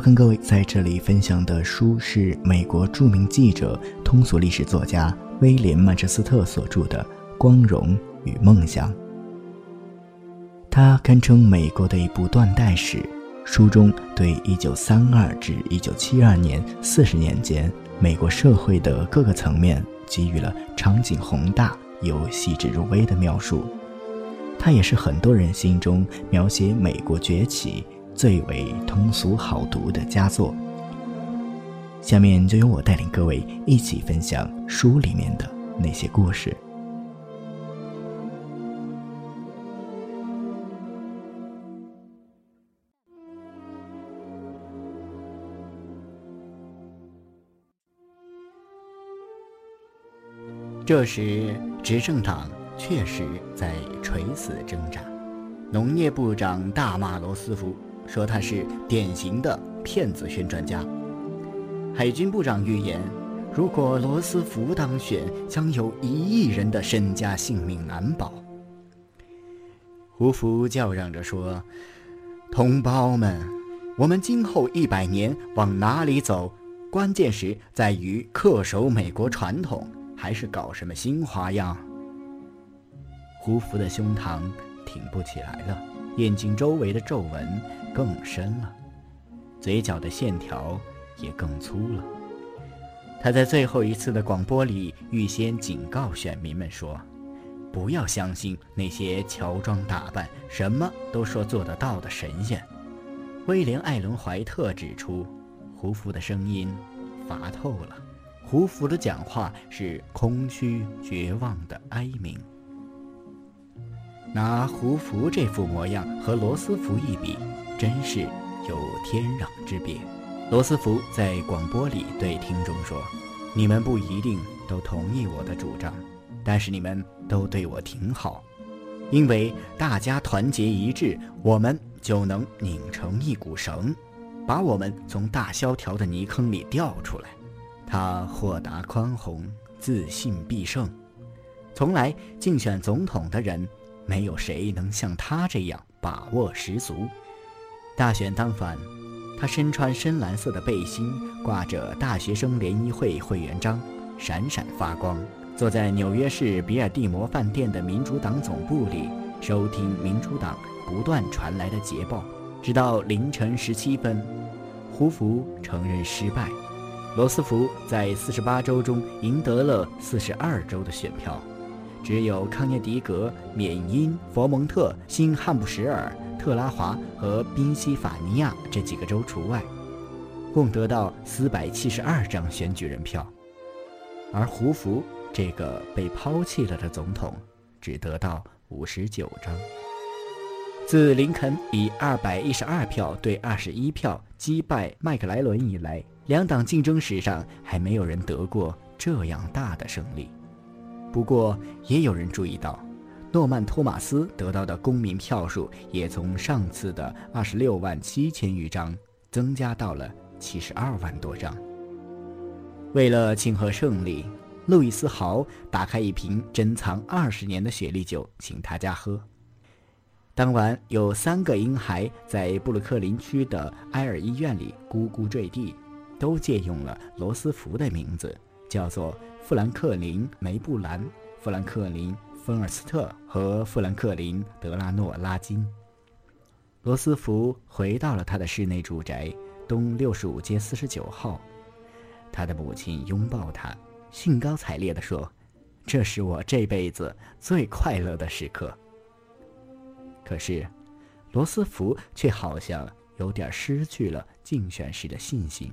要跟各位在这里分享的书是美国著名记者、通俗历史作家威廉·曼彻斯特所著的《光荣与梦想》。它堪称美国的一部断代史，书中对1932至1972年四十年间美国社会的各个层面给予了场景宏大又细致入微的描述。它也是很多人心中描写美国崛起。最为通俗好读的佳作。下面就由我带领各位一起分享书里面的那些故事。这时，执政党确实在垂死挣扎。农业部长大骂罗斯福。说他是典型的骗子宣传家。海军部长预言，如果罗斯福当选，将有一亿人的身家性命难保。胡佛叫嚷着说：“同胞们，我们今后一百年往哪里走？关键时在于恪守美国传统，还是搞什么新花样？”胡佛的胸膛挺不起来了，眼睛周围的皱纹。更深了，嘴角的线条也更粗了。他在最后一次的广播里预先警告选民们说：“不要相信那些乔装打扮、什么都说做得到的神仙。”威廉·艾伦·怀特指出，胡佛的声音乏透了，胡佛的讲话是空虚、绝望的哀鸣。拿胡佛这副模样和罗斯福一比。真是有天壤之别。罗斯福在广播里对听众说：“你们不一定都同意我的主张，但是你们都对我挺好，因为大家团结一致，我们就能拧成一股绳，把我们从大萧条的泥坑里调出来。”他豁达宽宏，自信必胜。从来竞选总统的人，没有谁能像他这样把握十足。大选当晚，他身穿深蓝色的背心，挂着大学生联谊会会员章，闪闪发光。坐在纽约市比尔蒂摩饭店的民主党总部里，收听民主党不断传来的捷报。直到凌晨十七分，胡佛承认失败。罗斯福在四十八州中赢得了四十二州的选票，只有康涅狄格、缅因、佛蒙特、新汉布什尔。特拉华和宾夕法尼亚这几个州除外，共得到四百七十二张选举人票，而胡佛这个被抛弃了的总统只得到五十九张。自林肯以二百一十二票对二十一票击败麦克莱伦以来，两党竞争史上还没有人得过这样大的胜利。不过，也有人注意到。诺曼·托马斯得到的公民票数也从上次的二十六万七千余张增加到了七十二万多张。为了庆贺胜利，路易斯·豪打开一瓶珍藏二十年的雪莉酒，请他家喝。当晚有三个婴孩在布鲁克林区的埃尔医院里咕咕坠地，都借用了罗斯福的名字，叫做富兰克林·梅布兰、富兰克林。芬尔斯特和富兰克林·德拉诺拉金。罗斯福回到了他的室内住宅东六十五街四十九号，他的母亲拥抱他，兴高采烈地说：“这是我这辈子最快乐的时刻。”可是，罗斯福却好像有点失去了竞选时的信心。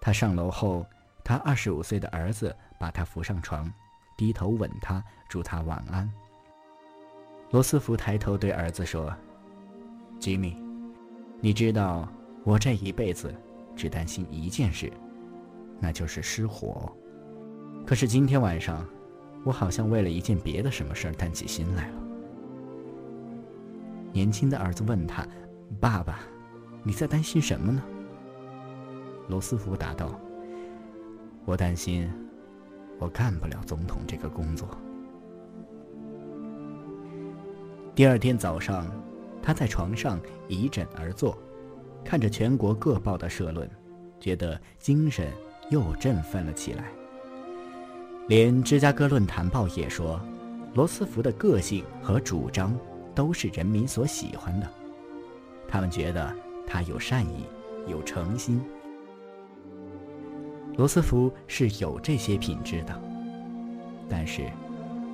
他上楼后，他二十五岁的儿子把他扶上床。低头吻他，祝他晚安。罗斯福抬头对儿子说：“吉米，你知道我这一辈子只担心一件事，那就是失火。可是今天晚上，我好像为了一件别的什么事儿担起心来了。”年轻的儿子问他：“爸爸，你在担心什么呢？”罗斯福答道：“我担心。”我干不了总统这个工作。第二天早上，他在床上倚枕而坐，看着全国各报的社论，觉得精神又振奋了起来。连芝加哥论坛报也说，罗斯福的个性和主张都是人民所喜欢的。他们觉得他有善意，有诚心。罗斯福是有这些品质的，但是，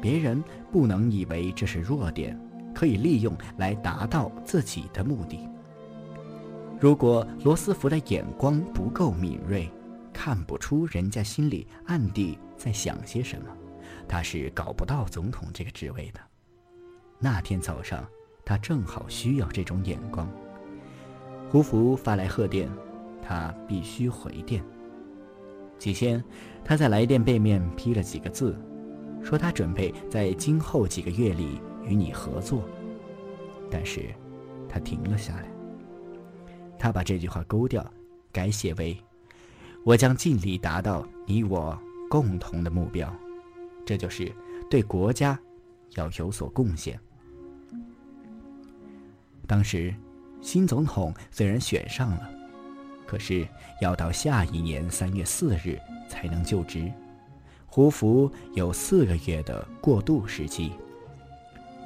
别人不能以为这是弱点，可以利用来达到自己的目的。如果罗斯福的眼光不够敏锐，看不出人家心里暗地在想些什么，他是搞不到总统这个职位的。那天早上，他正好需要这种眼光。胡佛发来贺电，他必须回电。起先，他在来电背面批了几个字，说他准备在今后几个月里与你合作。但是，他停了下来。他把这句话勾掉，改写为：“我将尽力达到你我共同的目标，这就是对国家要有所贡献。”当时，新总统虽然选上了。可是要到下一年三月四日才能就职，胡佛有四个月的过渡时期。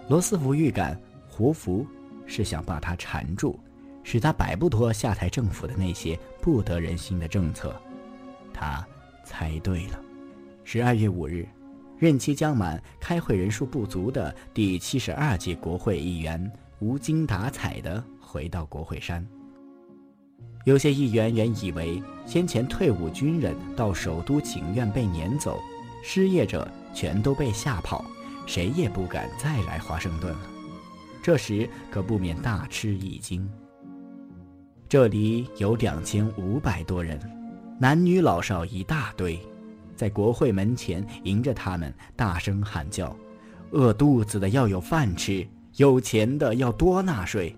罗斯福预感胡佛是想把他缠住，使他摆不脱下台政府的那些不得人心的政策。他猜对了。十二月五日，任期将满、开会人数不足的第七十二届国会议员无精打采地回到国会山。有些议员原以为先前退伍军人到首都请愿被撵走，失业者全都被吓跑，谁也不敢再来华盛顿了。这时可不免大吃一惊。这里有两千五百多人，男女老少一大堆，在国会门前迎着他们大声喊叫：“饿肚子的要有饭吃，有钱的要多纳税。”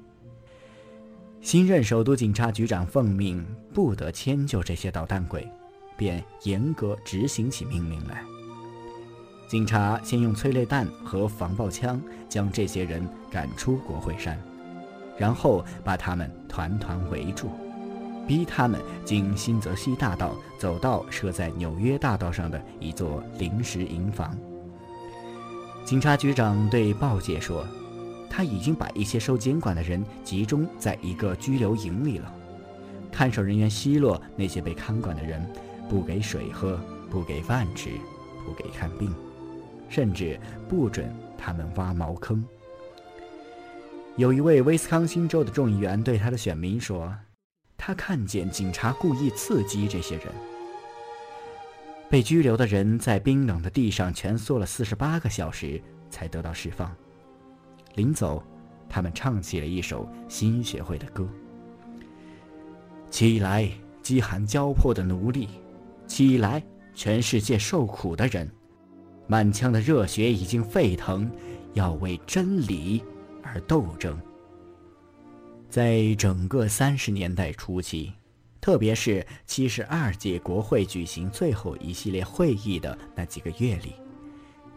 新任首都警察局长奉命不得迁就这些捣蛋鬼，便严格执行起命令来。警察先用催泪弹和防爆枪将这些人赶出国会山，然后把他们团团围住，逼他们经新泽西大道走到设在纽约大道上的一座临时营房。警察局长对报界说。他已经把一些受监管的人集中在一个拘留营里了。看守人员奚落那些被看管的人，不给水喝，不给饭吃，不给看病，甚至不准他们挖茅坑。有一位威斯康星州的众议员对他的选民说：“他看见警察故意刺激这些人。”被拘留的人在冰冷的地上蜷缩了四十八个小时，才得到释放。临走，他们唱起了一首新学会的歌：“起来，饥寒交迫的奴隶；起来，全世界受苦的人。满腔的热血已经沸腾，要为真理而斗争。”在整个三十年代初期，特别是七十二届国会举行最后一系列会议的那几个月里，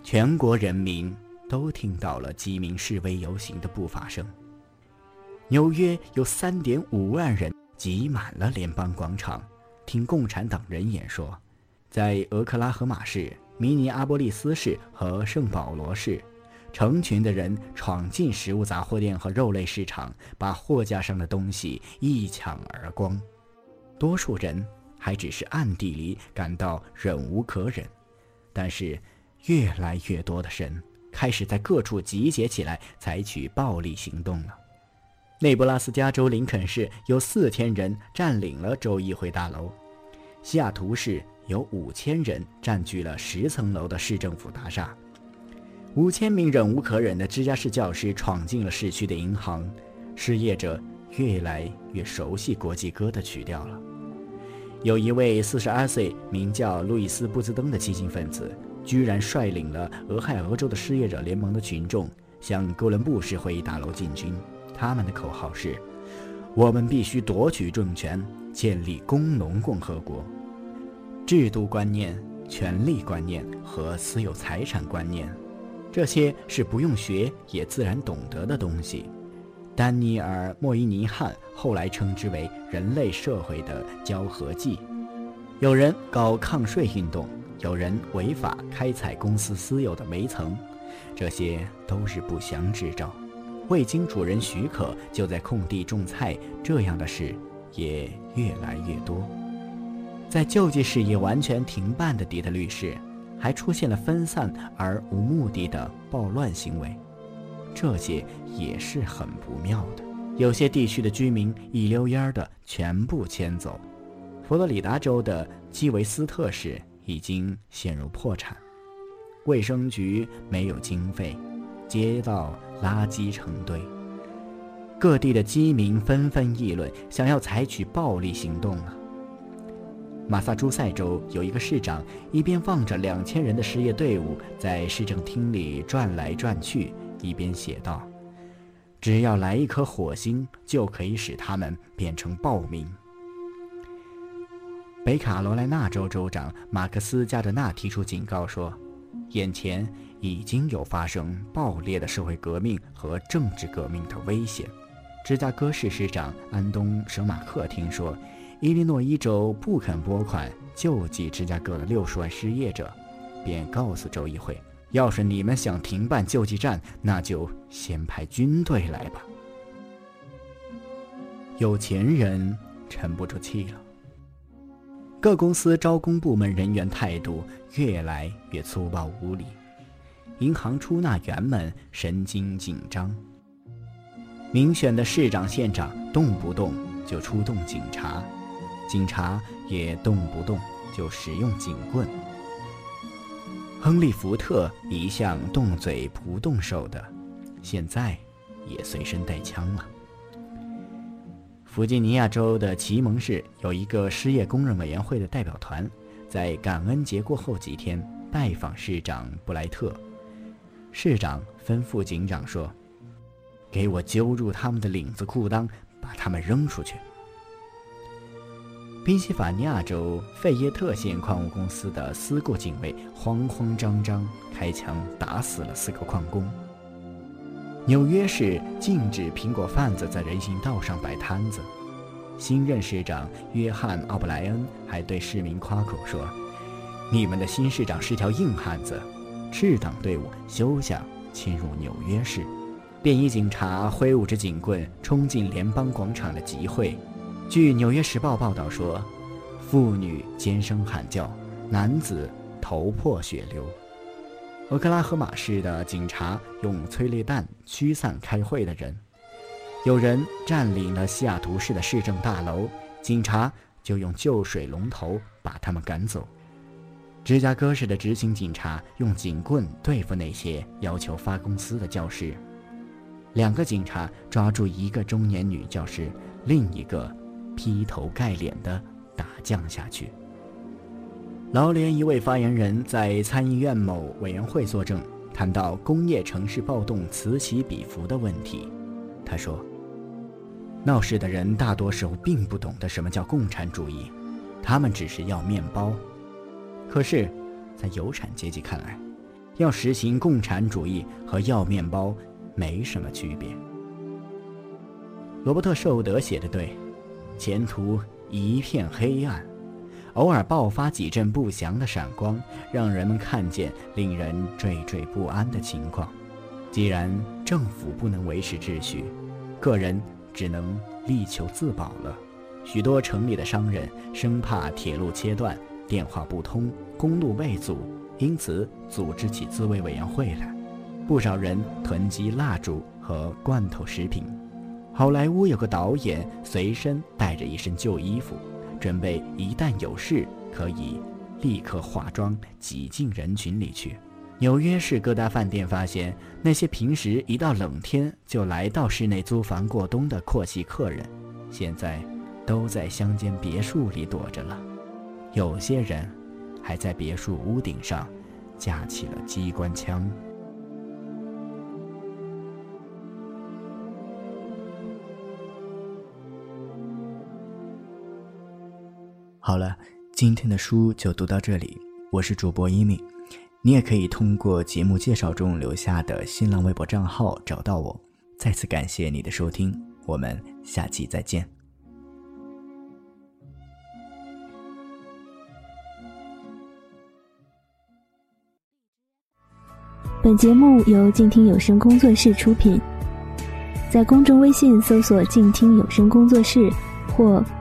全国人民。都听到了鸡鸣示威游行的不发声。纽约有三点五万人挤满了联邦广场，听共产党人演说。在俄克拉荷马市、明尼阿波利斯市和圣保罗市，成群的人闯进食物杂货店和肉类市场，把货架上的东西一抢而光。多数人还只是暗地里感到忍无可忍，但是越来越多的人。开始在各处集结起来，采取暴力行动了。内布拉斯加州林肯市有四千人占领了州议会大楼，西雅图市有五千人占据了十层楼的市政府大厦，五千名忍无可忍的芝加士教师闯进了市区的银行，失业者越来越熟悉国际歌的曲调了。有一位四十二岁、名叫路易斯·布兹登的激进分子。居然率领了俄亥俄州的失业者联盟的群众向哥伦布市会议大楼进军。他们的口号是：“我们必须夺取政权，建立工农共和国。”制度观念权力观念和私有财产观念，这些是不用学也自然懂得的东西。丹尼尔·莫伊尼汉后来称之为人类社会的交合剂。有人搞抗税运动，有人违法开采公司私有的煤层，这些都是不祥之兆。未经主人许可就在空地种菜，这样的事也越来越多。在救济事业完全停办的底特律市，还出现了分散而无目的的暴乱行为，这些也是很不妙的。有些地区的居民一溜烟儿的全部迁走。佛罗里达州的基维斯特市已经陷入破产，卫生局没有经费，街道。垃圾成堆，各地的饥民纷纷议论，想要采取暴力行动了。马萨诸塞州有一个市长，一边望着两千人的失业队伍在市政厅里转来转去，一边写道：“只要来一颗火星，就可以使他们变成暴民。”北卡罗来纳州州长马克思·加德纳提出警告说：“眼前。”已经有发生暴烈的社会革命和政治革命的危险。芝加哥市市长安东·舍马克听说伊利诺伊州不肯拨款救济芝加哥的六十万失业者，便告诉州议会：“要是你们想停办救济站，那就先派军队来吧。”有钱人沉不住气了。各公司招工部门人员态度越来越粗暴无礼。银行出纳员们神经紧张。民选的市长、县长动不动就出动警察，警察也动不动就使用警棍。亨利·福特一向动嘴不动手的，现在也随身带枪了。弗吉尼亚州的奇蒙市有一个失业工人委员会的代表团，在感恩节过后几天拜访市长布莱特。市长吩咐警长说：“给我揪住他们的领子裤裆，把他们扔出去。”宾夕法尼亚州费耶特县矿务公司的私雇警卫慌慌张张开枪打死了四个矿工。纽约市禁止苹果贩子在人行道上摆摊子。新任市长约翰·奥布莱恩还对市民夸口说：“你们的新市长是条硬汉子。”赤党队伍休想侵入纽约市，便衣警察挥舞着警棍冲进联邦广场的集会。据《纽约时报》报道说，妇女尖声喊叫，男子头破血流。俄克拉荷马市的警察用催泪弹驱散开会的人，有人占领了西雅图市的市政大楼，警察就用旧水龙头把他们赶走。芝加哥市的执行警察用警棍对付那些要求发工资的教师，两个警察抓住一个中年女教师，另一个劈头盖脸的打将下去。劳联一位发言人在参议院某委员会作证，谈到工业城市暴动此起彼伏的问题，他说：“闹事的人大多时候并不懂得什么叫共产主义，他们只是要面包。”可是，在有产阶级看来，要实行共产主义和要面包没什么区别。罗伯特·寿德写的对，前途一片黑暗，偶尔爆发几阵不祥的闪光，让人们看见令人惴惴不安的情况。既然政府不能维持秩序，个人只能力求自保了。许多城里的商人生怕铁路切断。电话不通，公路被阻，因此组织起自卫委员会来。不少人囤积蜡烛和罐头食品。好莱坞有个导演随身带着一身旧衣服，准备一旦有事可以立刻化妆挤进人群里去。纽约市各大饭店发现，那些平时一到冷天就来到室内租房过冬的阔气客人，现在都在乡间别墅里躲着了。有些人还在别墅屋顶上架起了机关枪。好了，今天的书就读到这里。我是主播一米，你也可以通过节目介绍中留下的新浪微博账号找到我。再次感谢你的收听，我们下期再见。本节目由静听有声工作室出品，在公众微信搜索“静听有声工作室”或“